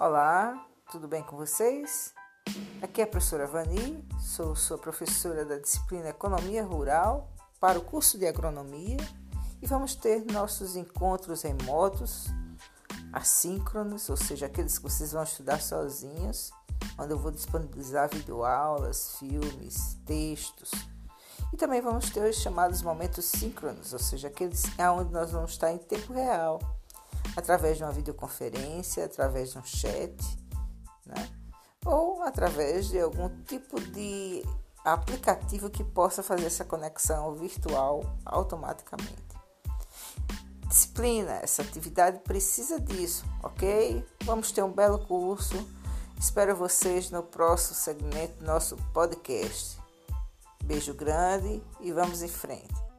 Olá, tudo bem com vocês? Aqui é a professora Vani, sou sua professora da disciplina Economia Rural para o curso de Agronomia e vamos ter nossos encontros remotos, assíncronos, ou seja, aqueles que vocês vão estudar sozinhos, onde eu vou disponibilizar videoaulas, filmes, textos. E também vamos ter os chamados momentos síncronos, ou seja, aqueles onde nós vamos estar em tempo real através de uma videoconferência, através de um chat, né? ou através de algum tipo de aplicativo que possa fazer essa conexão virtual automaticamente. Disciplina, essa atividade precisa disso, ok? Vamos ter um belo curso. Espero vocês no próximo segmento do nosso podcast. Beijo grande e vamos em frente.